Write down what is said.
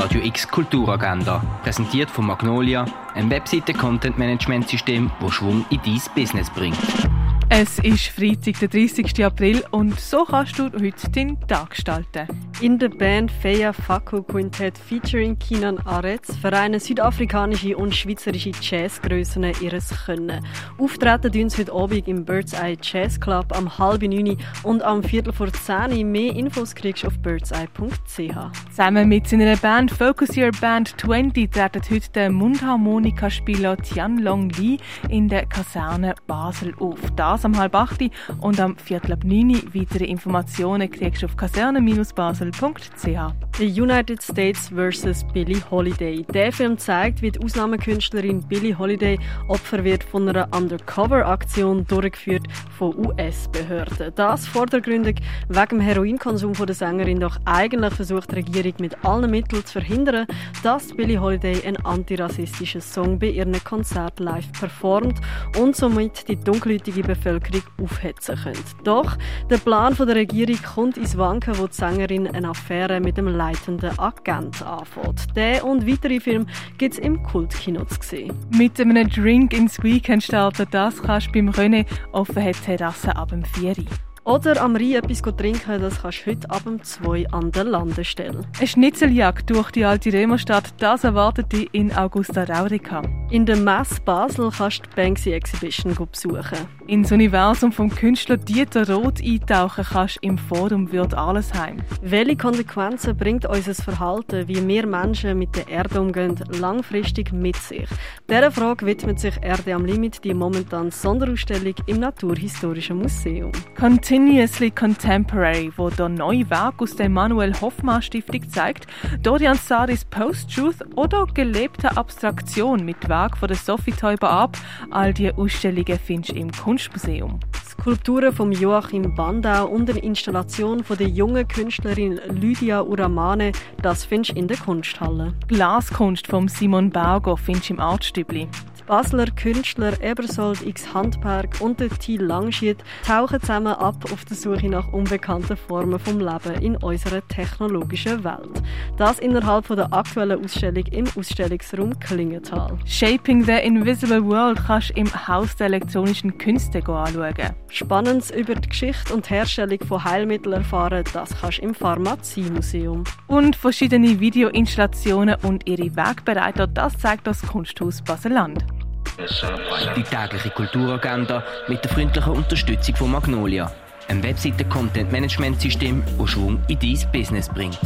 Radio X Kulturagenda, präsentiert von Magnolia, ein Webseite-Content-Management-System, das Schwung in dein Business bringt. Es ist Freitag, der 30. April und so kannst du heute deinen Tag gestalten. In der Band Feia Faku Quintet featuring Kinan Aretz vereinen südafrikanische und schweizerische Jazzgrössen ihres Können. Auftreten tun sie heute Abend im Bird's Eye Jazz Club am halb neun und am viertel vor zehn. Mehr Infos kriegst du auf birdseye.ch. Zusammen mit seiner Band Focus Your Band 20 treten heute der Mundharmonikaspieler Tian Long Li in der Kaserne Basel auf. Das das am halb acht und am viertel ab neun. Weitere Informationen kriegst du auf kaserne-basel.ch. The United States vs. Billie Holiday. Der Film zeigt, wie die Ausnahmekünstlerin Billie Holiday Opfer wird von einer Undercover-Aktion durchgeführt von US-Behörden. Das vordergründig wegen dem Heroinkonsum der Sängerin, doch eigentlich versucht die Regierung mit allen Mitteln zu verhindern, dass Billie Holiday einen antirassistischen Song bei ihren Konzert live performt und somit die dunkelhäutige Bevölkerung aufhetzen können. Doch der Plan der Regierung kommt ins Wanken, wo die Sängerin eine Affäre mit dem leitenden Agent anfängt. Der und weitere Filme gibt es im Kultkino zu sehen. Mit einem Drink ins Weekend starten, das kannst du beim René offene Terrasse ab dem 4 oder am Rhein etwas trinken, das kannst du heute ab dem 2 an der Landestelle. Eine Schnitzeljagd durch die alte Römerstadt, das erwartet dich in Augusta Raurica. In der Messe Basel kannst du die Banksy Exhibition besuchen. Ins Universum vom Künstler Dieter Roth eintauchen kannst du im Forum Wird Allesheim. Welche Konsequenzen bringt unser Verhalten, wie wir Menschen mit der Erde umgehen, langfristig mit sich? Dieser Frage widmet sich Erde am Limit die momentan Sonderausstellung im Naturhistorischen Museum. Continuously Contemporary, wo der neue Werk aus der Manuel Hoffmann Stiftung zeigt, Dorian Saris Post-Truth oder gelebte Abstraktion mit Werk von der Sophie Teuber ab. All diese Ausstellungen findest du im Kunstmuseum. Skulpturen von Joachim Bandau und eine Installation von der jungen Künstlerin Lydia Uramane, das findest du in der Kunsthalle. Glaskunst von Simon Bauger findest du im Artstübli. Basler Künstler Ebersold X Handberg und der Thiel Langschied tauchen zusammen ab auf der Suche nach unbekannten Formen vom Leben in unserer technologischen Welt. Das innerhalb von der aktuellen Ausstellung im Ausstellungsraum Klingenthal. Shaping the Invisible World kannst du im Haus der elektronischen Künste anschauen. Spannendes über die Geschichte und Herstellung von Heilmitteln erfahren, das kannst du im Pharmaziemuseum. Und verschiedene Videoinstallationen und ihre Wegbereiter, das zeigt das Kunsthaus Baseland. Die tägliche Kulturagenda mit der freundlichen Unterstützung von Magnolia, einem Webseiten-Content-Management-System, das Schwung in dein Business bringt.